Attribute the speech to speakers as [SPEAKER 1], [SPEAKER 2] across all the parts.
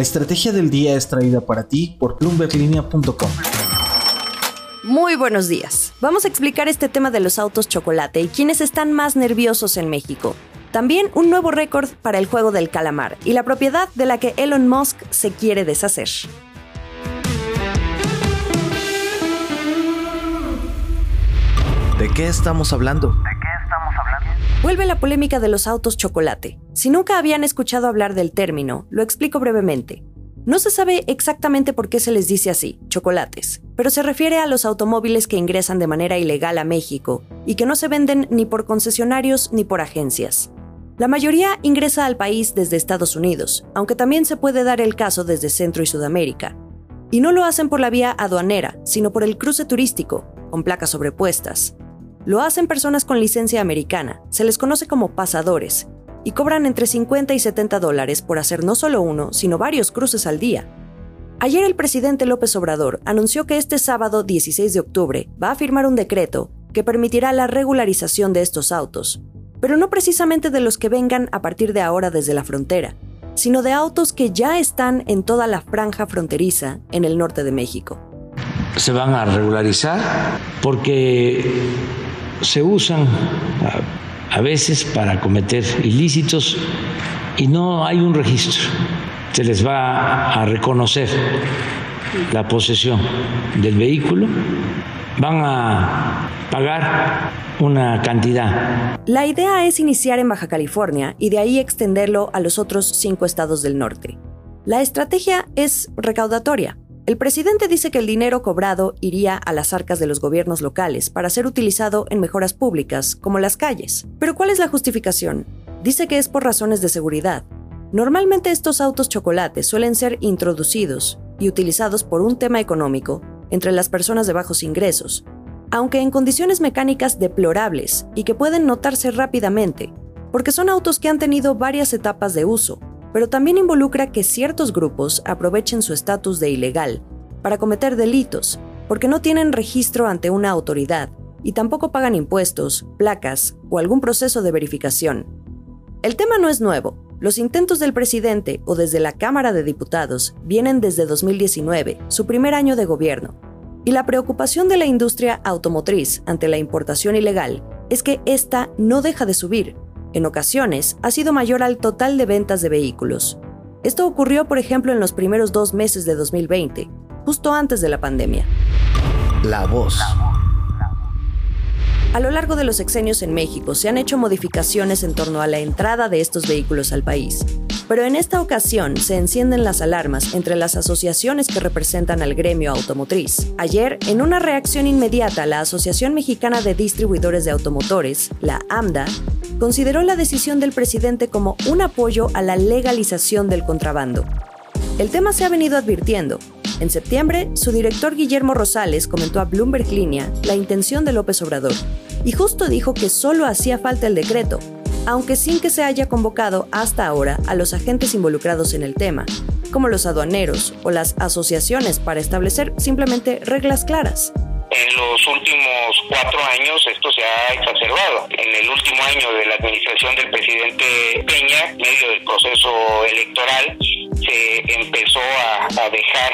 [SPEAKER 1] La estrategia del día es traída para ti por bloomberglinea.com.
[SPEAKER 2] Muy buenos días. Vamos a explicar este tema de los autos chocolate y quiénes están más nerviosos en México. También un nuevo récord para el juego del calamar y la propiedad de la que Elon Musk se quiere deshacer.
[SPEAKER 1] ¿De qué estamos hablando?
[SPEAKER 2] Vuelve la polémica de los autos chocolate. Si nunca habían escuchado hablar del término, lo explico brevemente. No se sabe exactamente por qué se les dice así, chocolates, pero se refiere a los automóviles que ingresan de manera ilegal a México y que no se venden ni por concesionarios ni por agencias. La mayoría ingresa al país desde Estados Unidos, aunque también se puede dar el caso desde Centro y Sudamérica. Y no lo hacen por la vía aduanera, sino por el cruce turístico, con placas sobrepuestas. Lo hacen personas con licencia americana, se les conoce como pasadores, y cobran entre 50 y 70 dólares por hacer no solo uno, sino varios cruces al día. Ayer el presidente López Obrador anunció que este sábado 16 de octubre va a firmar un decreto que permitirá la regularización de estos autos, pero no precisamente de los que vengan a partir de ahora desde la frontera, sino de autos que ya están en toda la franja fronteriza en el norte de México.
[SPEAKER 3] Se van a regularizar porque se usan a, veces para cometer ilícitos y no hay un registro. Se les va a reconocer la posesión del vehículo, van a pagar una cantidad.
[SPEAKER 2] La idea es iniciar en Baja California y de ahí extenderlo a los otros cinco estados del norte. La estrategia es recaudatoria. El presidente dice que el dinero cobrado iría a las arcas de los gobiernos locales para ser utilizado en mejoras públicas, como las calles. Pero ¿cuál es la justificación? Dice que es por razones de seguridad. Normalmente estos autos chocolates suelen ser introducidos y utilizados por un tema económico entre las personas de bajos ingresos, aunque en condiciones mecánicas deplorables y que pueden notarse rápidamente, porque son autos que han tenido varias etapas de uso, pero también involucra que ciertos grupos aprovechen su estatus de ilegal para cometer delitos, porque no tienen registro ante una autoridad y tampoco pagan impuestos, placas o algún proceso de verificación. El tema no es nuevo. Los intentos del presidente o desde la Cámara de Diputados vienen desde 2019, su primer año de gobierno. Y la preocupación de la industria automotriz ante la importación ilegal es que esta no deja de subir, en ocasiones ha sido mayor al total de ventas de vehículos. Esto ocurrió, por ejemplo, en los primeros dos meses de 2020, justo antes de la pandemia.
[SPEAKER 1] La voz.
[SPEAKER 2] A lo largo de los sexenios en México se han hecho modificaciones en torno a la entrada de estos vehículos al país, pero en esta ocasión se encienden las alarmas entre las asociaciones que representan al gremio automotriz. Ayer, en una reacción inmediata, la Asociación Mexicana de Distribuidores de Automotores, la AMDA, consideró la decisión del presidente como un apoyo a la legalización del contrabando. El tema se ha venido advirtiendo. En septiembre, su director Guillermo Rosales comentó a Bloomberg Línea la intención de López Obrador y justo dijo que solo hacía falta el decreto, aunque sin que se haya convocado hasta ahora a los agentes involucrados en el tema, como los aduaneros o las asociaciones para establecer simplemente reglas claras.
[SPEAKER 4] En los últimos cuatro años esto se ha exacerbado. En el último año de la administración del presidente Peña, medio del proceso electoral, se empezó a, dejar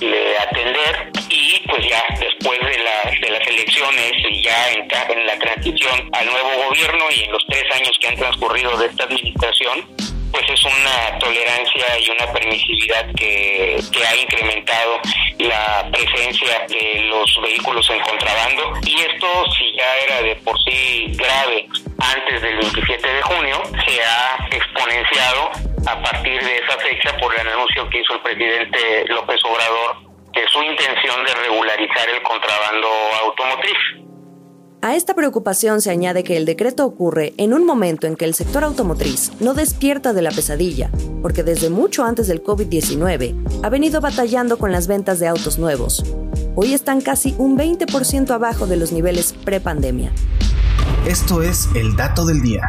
[SPEAKER 4] de, atender y pues ya después de, de las elecciones y ya en, en la transición al nuevo gobierno y en los tres años que han transcurrido de esta administración, pues es una tolerancia y una permisividad que, ha incrementado la presencia de los vehículos en contrabando. Y esto si ya era de por sí grave antes del 27 de junio se ha exponenciado a partir de esa fecha por el anuncio que hizo el presidente López Obrador de su intención de regularizar el contrabando automotriz.
[SPEAKER 2] A esta preocupación se añade que el decreto ocurre en un momento en que el sector automotriz no despierta de la pesadilla, porque desde mucho antes del COVID-19 ha venido batallando con las ventas de autos nuevos. Hoy están casi un 20% abajo de los niveles pre-pandemia.
[SPEAKER 1] Esto es el dato del día.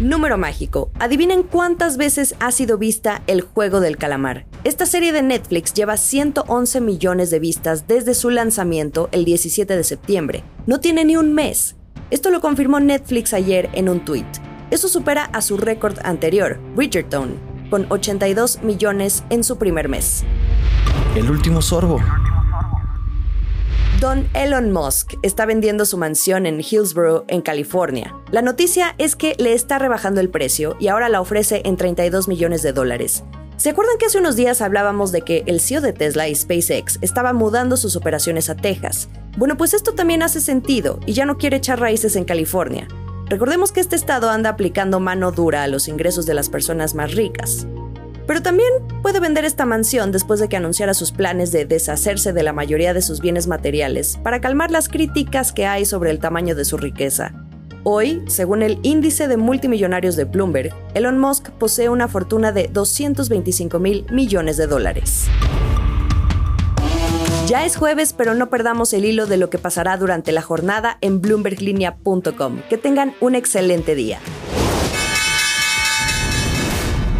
[SPEAKER 2] Número mágico. Adivinen cuántas veces ha sido vista El juego del calamar. Esta serie de Netflix lleva 111 millones de vistas desde su lanzamiento el 17 de septiembre. No tiene ni un mes. Esto lo confirmó Netflix ayer en un tweet. Eso supera a su récord anterior, Bridgerton, con 82 millones en su primer mes.
[SPEAKER 1] El último sorbo.
[SPEAKER 2] Don Elon Musk está vendiendo su mansión en Hillsborough, en California. La noticia es que le está rebajando el precio y ahora la ofrece en 32 millones de dólares. ¿Se acuerdan que hace unos días hablábamos de que el CEO de Tesla y SpaceX estaba mudando sus operaciones a Texas? Bueno, pues esto también hace sentido y ya no quiere echar raíces en California. Recordemos que este estado anda aplicando mano dura a los ingresos de las personas más ricas. Pero también puede vender esta mansión después de que anunciara sus planes de deshacerse de la mayoría de sus bienes materiales para calmar las críticas que hay sobre el tamaño de su riqueza. Hoy, según el índice de multimillonarios de Bloomberg, Elon Musk posee una fortuna de 225 mil millones de dólares. Ya es jueves, pero no perdamos el hilo de lo que pasará durante la jornada en bloomberglinea.com. Que tengan un excelente día.